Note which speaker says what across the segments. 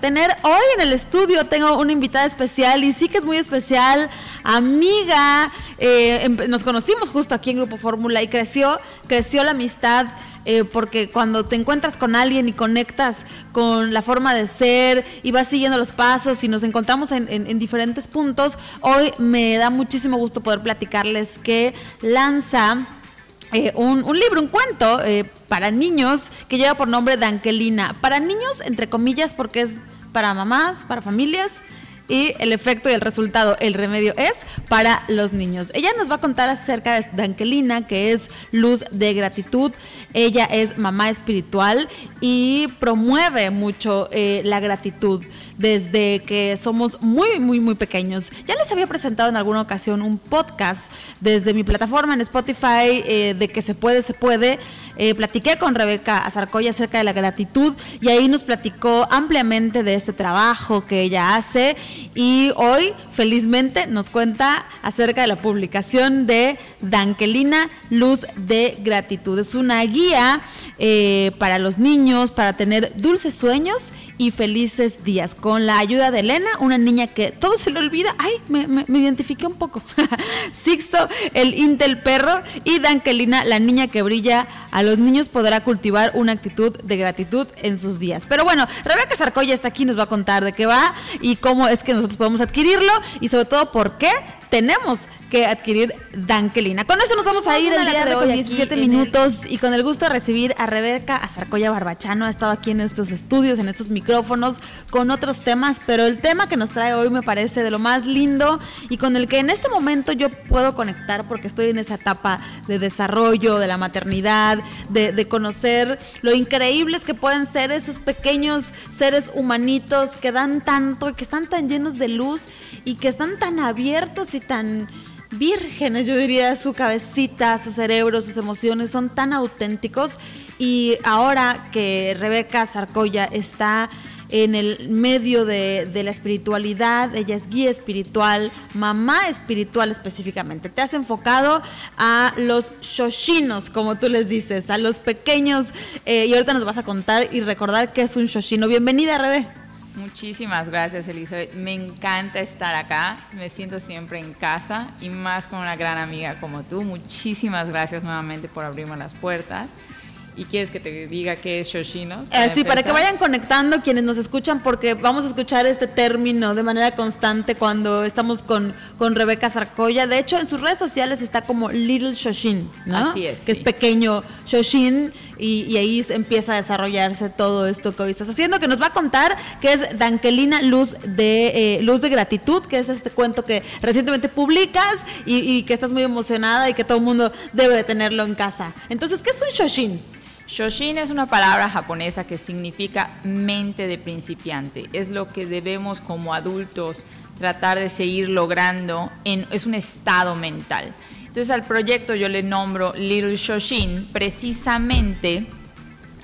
Speaker 1: Tener hoy en el estudio tengo una invitada especial y sí que es muy especial, amiga. Eh, nos conocimos justo aquí en Grupo Fórmula y creció, creció la amistad. Eh, porque cuando te encuentras con alguien y conectas con la forma de ser y vas siguiendo los pasos y nos encontramos en, diferentes puntos, hoy me da muchísimo gusto poder platicarles que lanza eh, un, libro, un cuento para niños que lleva por nombre Dankelina. Para niños, entre comillas, porque es para mamás, para familias y el efecto y el resultado, el remedio es para los niños. Ella nos va a contar acerca de Angelina, que es luz de gratitud. Ella es mamá espiritual y promueve mucho eh, la gratitud desde que somos muy, muy, muy pequeños. Ya les había presentado en alguna ocasión un podcast desde mi plataforma en Spotify eh, de que se puede, se puede. Eh, platiqué con Rebeca Azarcoya acerca de la gratitud y ahí nos platicó ampliamente de este trabajo que ella hace y hoy felizmente nos cuenta acerca de la publicación de Dankelina Luz de Gratitud. Es una guía eh, para los niños, para tener dulces sueños y felices días. Con la ayuda de Elena, una niña que todo se le olvida. Ay, me, me, identifiqué un poco. Sixto, el Intel perro. Y Dankelina, la niña que brilla. A los niños podrá cultivar una actitud de gratitud en sus días. Pero bueno, Rebeca Sarcoya está aquí, nos va a contar de qué va y cómo es que nosotros podemos adquirirlo y sobre todo por qué tenemos que adquirir Dankelina. Con eso nos vamos a ir el día de hoy, 17 minutos, y con el gusto de recibir a Rebeca Azarcoya Barbachano. Ha estado aquí en estos estudios, en estos micrófonos, con otros temas, pero el tema que nos trae hoy me parece de lo más lindo y con el que en este momento yo puedo conectar porque estoy en esa etapa de desarrollo, de la maternidad, de, de conocer lo increíbles que pueden ser esos pequeños seres humanitos que dan tanto y que están tan llenos de luz y que están tan abiertos y tan vírgenes, yo diría, su cabecita, su cerebro, sus emociones son tan auténticos. Y ahora que Rebeca Sarcoya está en el medio de, la espiritualidad, ella es guía espiritual, mamá espiritual específicamente. Te has enfocado a los shoshinos, como tú les dices, a los pequeños, eh, y ahorita nos vas a contar y recordar qué es un shoshino. Bienvenida, Rebe.
Speaker 2: Muchísimas gracias, Elizabeth. Me encanta estar acá. Me siento siempre en casa y más con una gran amiga como tú. Muchísimas gracias nuevamente por abrirme las puertas. ¿Y quieres que te diga qué es Shoshinos?
Speaker 1: Eh, sí, para que vayan conectando quienes nos escuchan, porque vamos a escuchar este término de manera constante cuando estamos con, con Rebeca Sarcoya. De hecho, en sus redes sociales está como Little Shoshin, ¿no?
Speaker 2: Así es.
Speaker 1: Que es pequeño Shoshin, y, ahí empieza a desarrollarse todo esto que hoy estás haciendo, que nos va a contar que es Dankelina Luz de, eh, Luz de Gratitud, que es este cuento que recientemente publicas y, y que estás muy emocionada y que todo el mundo debe de tenerlo en casa. Entonces, ¿qué es un Shoshin?
Speaker 2: Shoshin es una palabra japonesa que significa mente de principiante. Es lo que debemos como adultos tratar de seguir logrando. En, es un estado mental. Entonces al proyecto yo le nombro Little Shoshin precisamente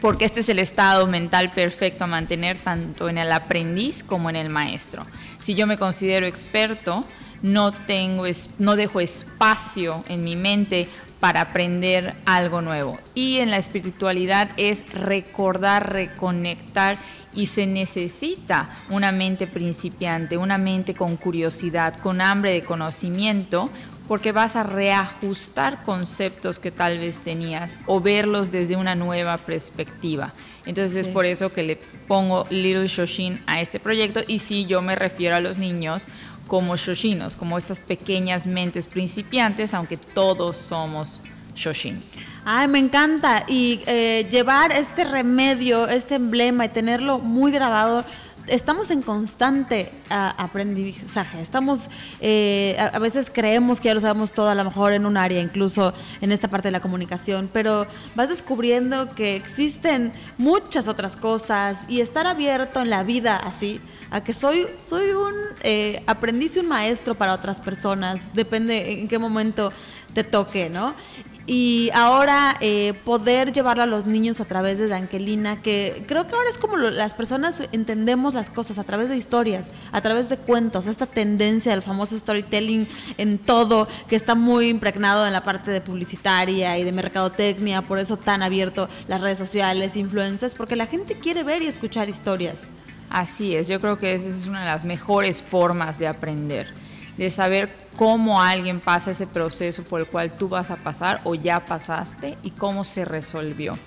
Speaker 2: porque este es el estado mental perfecto a mantener tanto en el aprendiz como en el maestro. Si yo me considero experto, no, tengo, no dejo espacio en mi mente para aprender algo nuevo. Y en la espiritualidad es recordar, reconectar y se necesita una mente principiante, una mente con curiosidad, con hambre de conocimiento, porque vas a reajustar conceptos que tal vez tenías o verlos desde una nueva perspectiva. Entonces es por eso que le pongo Little Shoshin a este proyecto y si yo me refiero a los niños como shoshinos, como estas pequeñas mentes principiantes, aunque todos somos shoshin.
Speaker 1: Ay, me encanta. Y eh, llevar este remedio, este emblema y tenerlo muy grabado estamos en constante aprendizaje. Estamos, eh, a, veces creemos que ya lo sabemos todo, a lo mejor en un área, incluso en esta parte de la comunicación, pero vas descubriendo que existen muchas otras cosas y estar abierto en la vida así a que soy, soy un eh, aprendiz y un maestro para otras personas, depende en qué momento te toque, ¿no? Y ahora eh, poder llevarlo a los niños a través de Dankelina, que creo que ahora es como las personas entendemos las cosas a través de historias, a través de cuentos, esta tendencia del famoso storytelling en todo, que está muy impregnado en la parte de publicitaria y de mercadotecnia, por eso tan abierto las redes sociales, influencers, porque la gente quiere ver y escuchar historias.
Speaker 2: Así es, yo creo que esa es una de las mejores formas de aprender, de saber cómo alguien pasa ese proceso por el cual tú vas a pasar o ya pasaste y cómo se resolvió.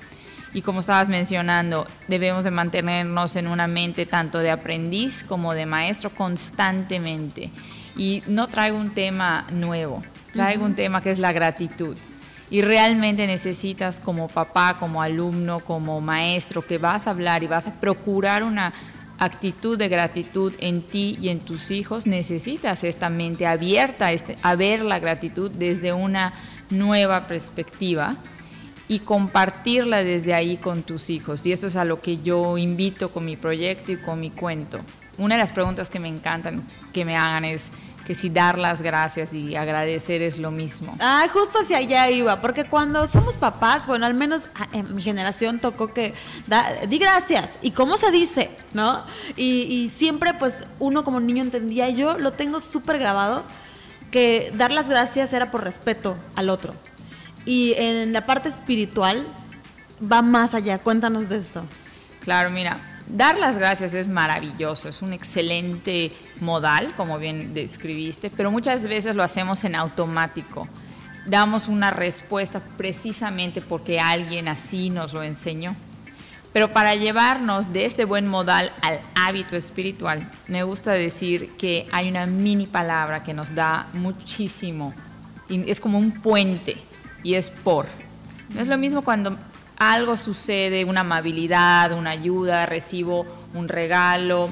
Speaker 2: Y como estabas mencionando, debemos de mantenernos en una mente tanto de aprendiz como de maestro constantemente. Y no traigo un tema nuevo, traigo un tema que es la gratitud. Y realmente necesitas como papá, como alumno, como maestro, que vas a hablar y vas a procurar una actitud de gratitud en ti y en tus hijos, necesitas esta mente abierta este, a ver la gratitud desde una nueva perspectiva y compartirla desde ahí con tus hijos. Y eso es a lo que yo invito con mi proyecto y con mi cuento. Una de las preguntas que me encantan que me hagan es que si dar las gracias y agradecer es lo mismo.
Speaker 1: Ah, justo hacia allá iba, porque cuando somos papás, bueno, al menos ah, en mi generación tocó que da, di gracias. ¿Y cómo se dice? ¿No? Y, y siempre pues uno como niño entendía, yo lo tengo súper grabado, que dar las gracias era por respeto al otro. Y en la parte espiritual va más allá. Cuéntanos de esto.
Speaker 2: Claro, mira, dar las gracias es maravilloso, es un excelente modal, como bien describiste, pero muchas veces lo hacemos en automático. Damos una respuesta precisamente porque alguien así nos lo enseñó. Pero para llevarnos de este buen modal al hábito espiritual, me gusta decir que hay una mini palabra que nos da muchísimo, es como un puente y es por. No es lo mismo cuando algo sucede, una amabilidad, una ayuda, recibo un regalo,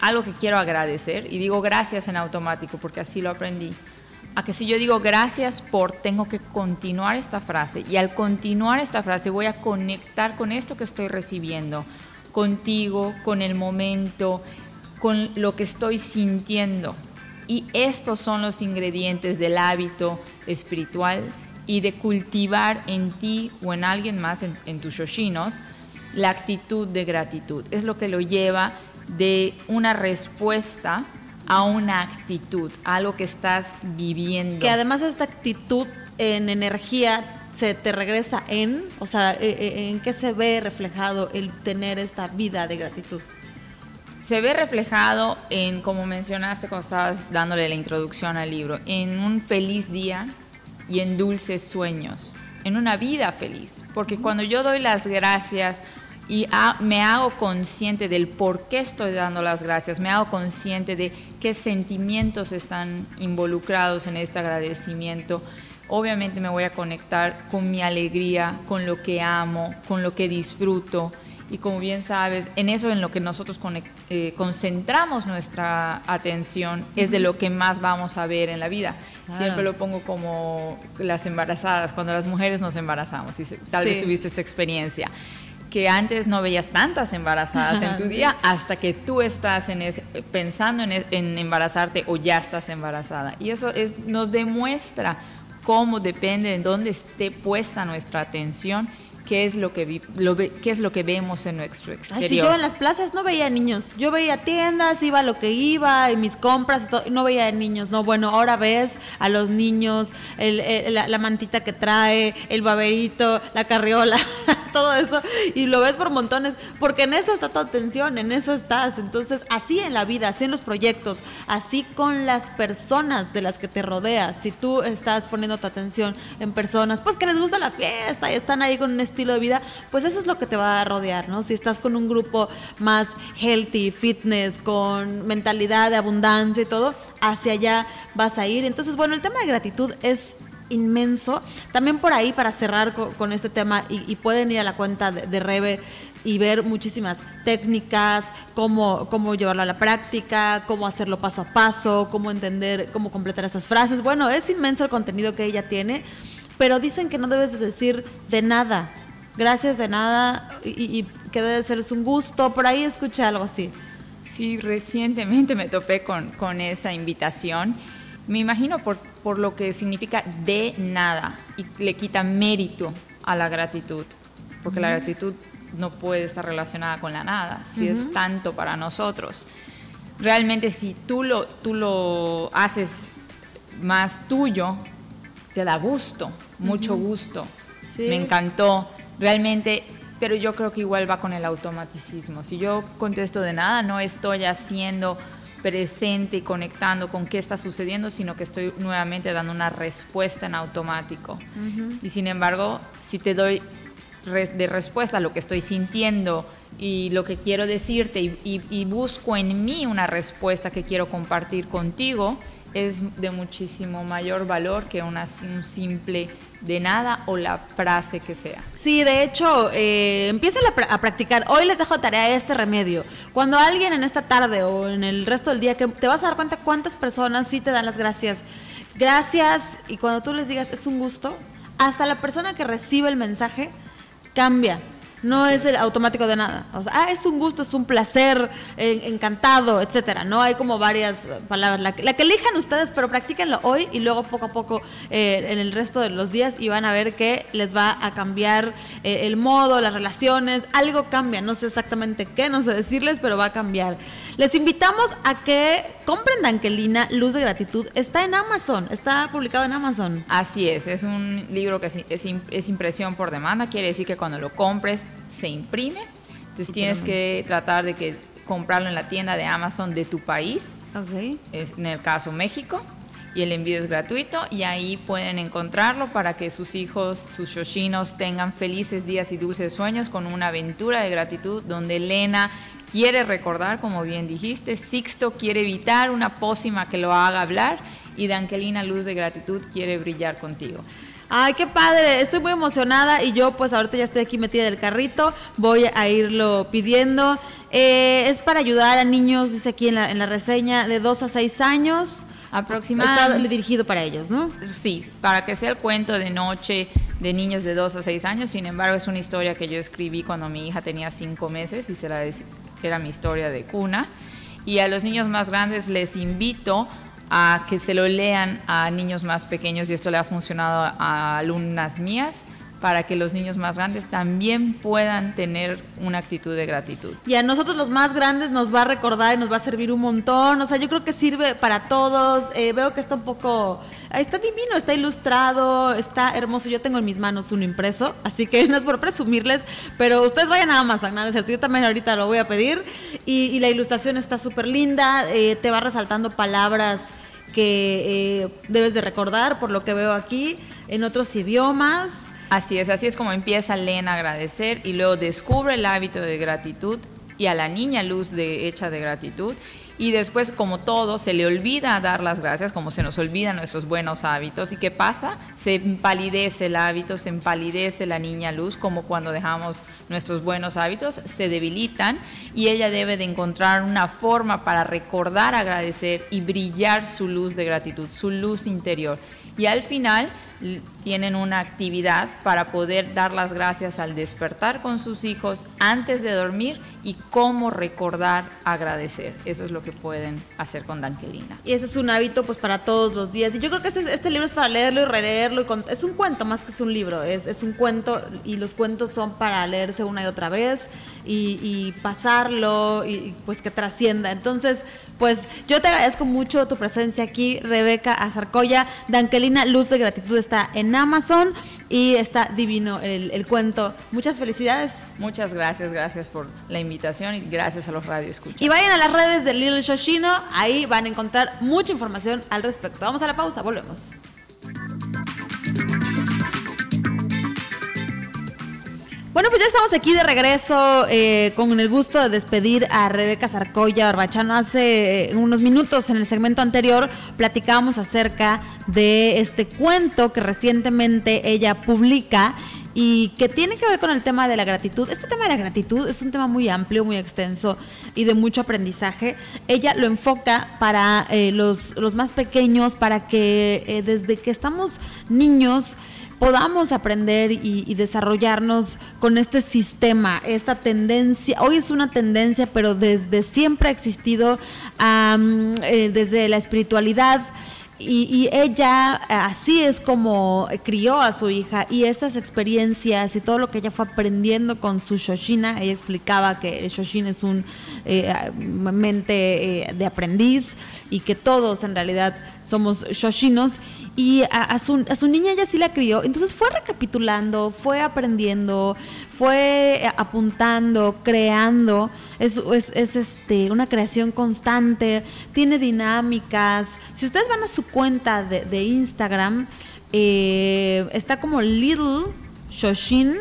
Speaker 2: algo que quiero agradecer y digo gracias en automático porque así lo aprendí. A que si yo digo gracias por, tengo que continuar esta frase y al continuar esta frase voy a conectar con esto que estoy recibiendo, contigo, con el momento, con lo que estoy sintiendo. Y estos son los ingredientes del hábito espiritual y de cultivar en ti o en alguien más, en, tus shoshinos, la actitud de gratitud. Es lo que lo lleva de una respuesta a una actitud, a algo que estás viviendo.
Speaker 1: Que además esta actitud en energía se te regresa en, o sea, eh, eh, ¿en qué se ve reflejado el tener esta vida de gratitud?
Speaker 2: Se ve reflejado en, como mencionaste cuando estabas dándole la introducción al libro, en un feliz día, y en dulces sueños, en una vida feliz. Porque cuando yo doy las gracias y me hago consciente del por qué estoy dando las gracias, me hago consciente de qué sentimientos están involucrados en este agradecimiento, obviamente me voy a conectar con mi alegría, con lo que amo, con lo que disfruto y como bien sabes, en eso en lo que nosotros eh, concentramos nuestra atención es de lo que más vamos a ver en la vida. Siempre lo pongo como las embarazadas, cuando las mujeres nos embarazamos, y tal vez tuviste esta experiencia que antes no veías tantas embarazadas en tu día hasta que tú estás en pensando en, en, embarazarte o ya estás embarazada. Y eso es, nos demuestra cómo depende de dónde esté puesta nuestra atención qué es lo que lo qué es lo que vemos en nuestro exterior.
Speaker 1: Así yo en las plazas no veía niños. Yo veía tiendas, iba lo que iba, y mis compras, no veía niños. No, bueno, ahora ves a los niños, la, mantita que trae, el baberito, la carriola, todo eso, y lo ves por montones, porque en eso está tu atención, en eso estás. Entonces, así en la vida, así en los proyectos, así con las personas de las que te rodeas. Si tú estás poniendo tu atención en personas, pues que les gusta la fiesta y están ahí con un estilo de vida, pues eso es lo que te va a rodear, ¿no? Si estás con un grupo más healthy, fitness, con mentalidad de abundancia y todo, hacia allá vas a ir. Entonces, bueno, el tema de gratitud es inmenso. También por ahí, para cerrar con, este tema, y, pueden ir a la cuenta de, Rebe y ver muchísimas técnicas, cómo, cómo llevarlo a la práctica, cómo hacerlo paso a paso, cómo entender, cómo completar estas frases. Bueno, es inmenso el contenido que ella tiene, pero dicen que no debes de decir de nada gracias de nada y, que debe ser un gusto. Por ahí escuché algo así.
Speaker 2: Sí, recientemente me topé con, con esa invitación. Me imagino por, por lo que significa de nada y le quita mérito a la gratitud, porque la gratitud no puede estar relacionada con la nada, si es tanto para nosotros. Realmente si tú lo, tú lo haces más tuyo, te da gusto, mucho gusto. Me encantó realmente pero yo creo que igual va con el automaticismo. Si yo contesto de nada, no estoy haciendo presente y conectando con qué está sucediendo, sino que estoy nuevamente dando una respuesta en automático. Y sin embargo, si te doy de respuesta a lo que estoy sintiendo y lo que quiero decirte y, busco en mí una respuesta que quiero compartir contigo, es de muchísimo mayor valor que una, un simple de nada o la frase que sea.
Speaker 1: Sí, de hecho, eh, empiecen a, practicar. Hoy les dejo tarea este remedio. Cuando alguien en esta tarde o en el resto del día, que te vas a dar cuenta cuántas personas sí te dan las gracias. Gracias, y cuando tú les digas es un gusto, hasta la persona que recibe el mensaje cambia no es el automático de nada. Ah, es un gusto, es un placer, encantado, etcétera. No hay como varias palabras. La, que elijan ustedes, pero practíquenlo hoy y luego poco a poco eh, en el resto de los días y van a ver que les va a cambiar eh, el modo, las relaciones, algo cambia. No sé exactamente qué, no sé decirles, pero va a cambiar. Les invitamos a que compren Dankelina, Luz de Gratitud. Está en Amazon, está publicado en Amazon.
Speaker 2: Así es, es un libro que es, es impresión por demanda, quiere decir que cuando lo compres se imprime. Entonces tienes que tratar de que comprarlo en la tienda de Amazon de tu país. Okay. Es en el caso México. Y el envío es gratuito y ahí pueden encontrarlo para que sus hijos, sus shoshinos tengan felices días y dulces sueños con una aventura de gratitud donde Elena quiere recordar, como bien dijiste, Sixto quiere evitar una pócima que lo haga hablar y Dankelina Luz de Gratitud quiere brillar contigo.
Speaker 1: Ay, qué padre, estoy muy emocionada y yo pues ahorita ya estoy aquí metida del carrito, voy a irlo pidiendo. Eh, es para ayudar a niños, dice aquí en la, en la reseña, de 2 a 6 años.
Speaker 2: Aproximadamente.
Speaker 1: Está dirigido para ellos, ¿no?
Speaker 2: Sí, para que sea el cuento de noche de niños de 2 a 6 años. Sin embargo, es una historia que yo escribí cuando mi hija tenía 5 meses y se la era mi historia de cuna. Y a los niños más grandes les invito a que se lo lean a niños más pequeños y esto le ha funcionado a alumnas mías para que los niños más grandes también puedan tener una actitud de gratitud.
Speaker 1: Y a nosotros los más grandes nos va a recordar y nos va a servir un montón. O sea, yo creo que sirve para todos. Eh, veo que está un poco... Está divino, está ilustrado, está hermoso. Yo tengo en mis manos uno impreso, así que no es por presumirles, pero ustedes vayan a Amazon, ¿no? Yo también ahorita lo voy a pedir. Y, la ilustración está súper linda, eh, te va resaltando palabras que eh, debes de recordar, por lo que veo aquí, en otros idiomas.
Speaker 2: Así es, así es como empieza Lena a agradecer y luego descubre el hábito de gratitud y a la niña luz de, hecha de gratitud y después como todo se le olvida dar las gracias, como se nos olvidan nuestros buenos hábitos. ¿Y qué pasa? Se empalidece el hábito, se empalidece la niña luz, como cuando dejamos nuestros buenos hábitos, se debilitan y ella debe de encontrar una forma para recordar, agradecer y brillar su luz de gratitud, su luz interior. Y al final tienen una actividad para poder dar las gracias al despertar con sus hijos antes de dormir y cómo recordar agradecer. Eso es lo que pueden hacer con Dankelina.
Speaker 1: Y ese es un hábito pues para todos los días. Y yo creo que este, este libro es para leerlo y releerlo. Y es un cuento más que es un libro. Es, es un cuento y los cuentos son para leerse una y otra vez y, pasarlo y pues que trascienda. Entonces, pues yo te agradezco mucho tu presencia aquí, Rebeca Azarcoya. Dankelina Luz de Gratitud está en Amazon y está divino el, cuento. Muchas felicidades.
Speaker 2: Muchas gracias, gracias por la invitación y gracias a los radioescuchas.
Speaker 1: Y vayan a las redes de Little Shoshino, ahí van a encontrar mucha información al respecto. Vamos a la pausa, volvemos. Bueno, pues ya estamos aquí de regreso eh, con el gusto de despedir a Rebeca Sarcoya Barbachano. Hace eh, unos minutos en el segmento anterior platicábamos acerca de este cuento que recientemente ella publica y que tiene que ver con el tema de la gratitud. Este tema de la gratitud es un tema muy amplio, muy extenso y de mucho aprendizaje. Ella lo enfoca para eh, los, los, más pequeños, para que desde que estamos niños, podamos aprender y, desarrollarnos con este sistema, esta tendencia. Hoy es una tendencia, pero desde siempre ha existido, eh, desde la espiritualidad. Y, ella así es como crió a su hija y estas experiencias y todo lo que ella fue aprendiendo con su Shoshina, ella explicaba que el Shoshin es un eh, mente eh, de aprendiz y que todos en realidad somos Shoshinos y a, su, niña ella sí la crió. Entonces fue recapitulando, fue aprendiendo, fue apuntando, creando. Es, es, este, una creación constante, tiene dinámicas. Si ustedes van a su cuenta de, Instagram, eh, está como Little Shoshin.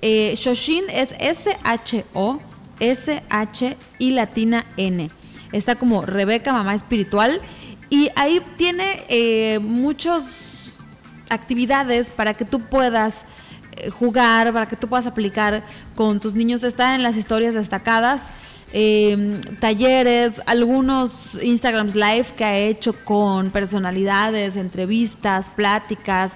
Speaker 1: Eh, Shoshin es S-H-O, S-H y latina N. Está como Rebeca, mamá espiritual. Y ahí tiene eh, muchas actividades para que tú puedas eh, jugar, para que tú puedas aplicar con tus niños. Está en las historias destacadas. Em, talleres, algunos Instagrams live que ha hecho con personalidades, entrevistas, pláticas,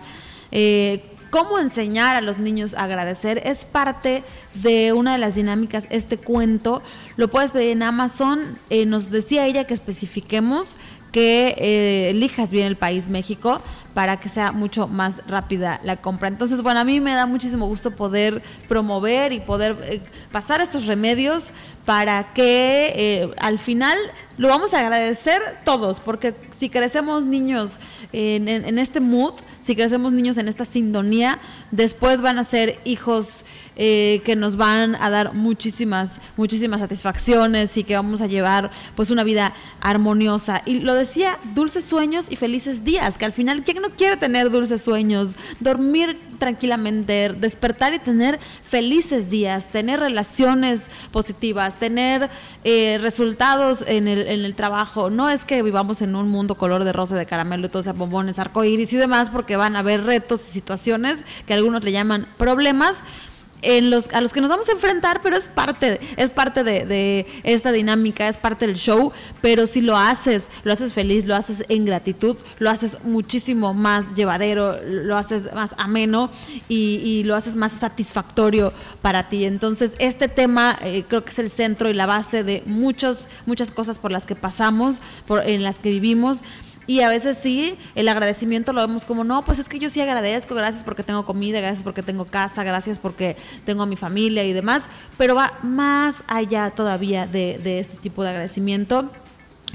Speaker 1: eh, cómo enseñar a los niños a agradecer es parte de una de las dinámicas. Este cuento lo puedes pedir en Amazon. nos decía ella que especifiquemos que eh, elijas bien el país México para que sea mucho más rápida la compra. Entonces, bueno, a mí me da muchísimo gusto poder promover y poder eh, pasar estos remedios para que eh, al final lo vamos a agradecer todos, porque si crecemos niños en, en este mood, si crecemos niños en esta sintonía, después van a ser hijos eh, que nos van a dar muchísimas, muchísimas satisfacciones y que vamos a llevar pues una vida armoniosa. Y lo decía, dulces sueños y felices días, que al final, ¿quién no quiere tener dulces sueños? Dormir tranquilamente, despertar y tener felices días, tener relaciones positivas, tener eh, resultados en el, en el trabajo. No es que vivamos en un mundo color de rosa, de caramelo y todo ese bombones, arcoíris y demás, porque van a haber retos y situaciones que algunos le llaman problemas en los, a los que nos vamos a enfrentar, pero es parte, es parte de, esta dinámica, es parte del show, pero si lo haces, lo haces feliz, lo haces en gratitud, lo haces muchísimo más llevadero, lo haces más ameno y, lo haces más satisfactorio para ti. Entonces, este tema eh, creo que es el centro y la base de muchos, muchas cosas por las que pasamos, por, en las que vivimos. Y a veces sí, el agradecimiento lo vemos como, no, pues es que yo sí agradezco, gracias porque tengo comida, gracias porque tengo casa, gracias porque tengo a mi familia y demás, pero va más allá todavía de, de este tipo de agradecimiento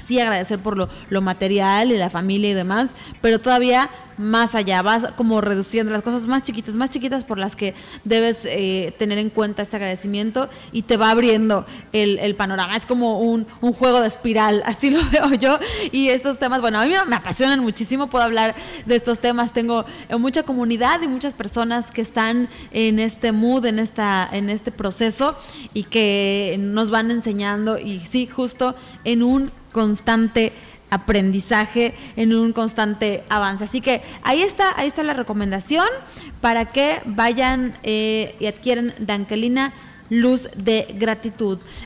Speaker 1: sí agradecer por lo, lo, material y la familia y demás, pero todavía más allá, vas como reduciendo las cosas más chiquitas, más chiquitas por las que debes eh, tener en cuenta este agradecimiento y te va abriendo el, el panorama. Es como un, un, juego de espiral, así lo veo yo. Y estos temas, bueno, a mí me apasionan muchísimo, puedo hablar de estos temas. Tengo eh, mucha comunidad y muchas personas que están en este mood, en, esta, en este proceso y que nos van enseñando y sí, justo en un constante aprendizaje, en un constante avance. Así que ahí está, ahí está la recomendación para que vayan eh, y adquieran Dankelina Luz de Gratitud.